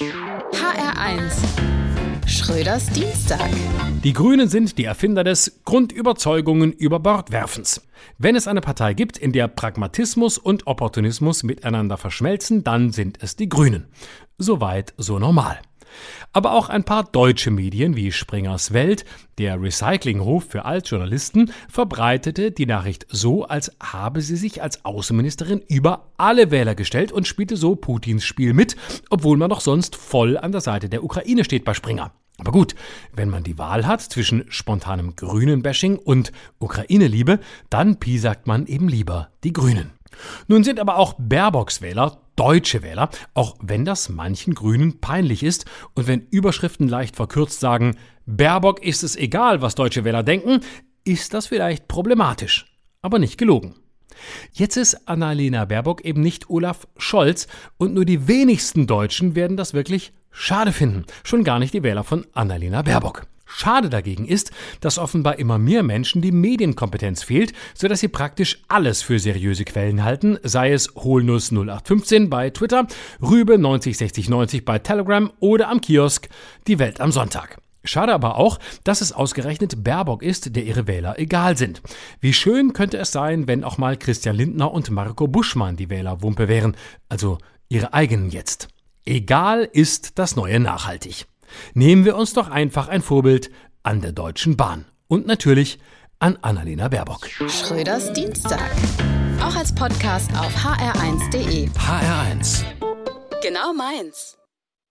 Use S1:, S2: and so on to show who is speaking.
S1: HR1 Schröders Dienstag.
S2: Die Grünen sind die Erfinder des Grundüberzeugungen über Bordwerfens. Wenn es eine Partei gibt, in der Pragmatismus und Opportunismus miteinander verschmelzen, dann sind es die Grünen. Soweit so normal. Aber auch ein paar deutsche Medien wie Springers Welt, der Recyclingruf für Altjournalisten, verbreitete die Nachricht so, als habe sie sich als Außenministerin über alle Wähler gestellt und spielte so Putins Spiel mit, obwohl man doch sonst voll an der Seite der Ukraine steht bei Springer. Aber gut, wenn man die Wahl hat zwischen spontanem Grünen-Bashing und Ukraine-Liebe, dann piesackt man eben lieber die Grünen. Nun sind aber auch Baerbocks Wähler deutsche Wähler, auch wenn das manchen Grünen peinlich ist und wenn Überschriften leicht verkürzt sagen, Baerbock ist es egal, was deutsche Wähler denken, ist das vielleicht problematisch, aber nicht gelogen. Jetzt ist Annalena Baerbock eben nicht Olaf Scholz und nur die wenigsten Deutschen werden das wirklich schade finden, schon gar nicht die Wähler von Annalena Baerbock. Schade dagegen ist, dass offenbar immer mehr Menschen die Medienkompetenz fehlt, sodass sie praktisch alles für seriöse Quellen halten, sei es Hohlnuss 0815 bei Twitter, Rübe 906090 bei Telegram oder am Kiosk Die Welt am Sonntag. Schade aber auch, dass es ausgerechnet Baerbock ist, der ihre Wähler egal sind. Wie schön könnte es sein, wenn auch mal Christian Lindner und Marco Buschmann die Wählerwumpe wären, also ihre eigenen jetzt. Egal ist das neue nachhaltig. Nehmen wir uns doch einfach ein Vorbild an der Deutschen Bahn und natürlich an Annalena Baerbock.
S1: Schröders Dienstag. Auch als Podcast auf hr1.de.
S2: HR1.
S1: Genau meins.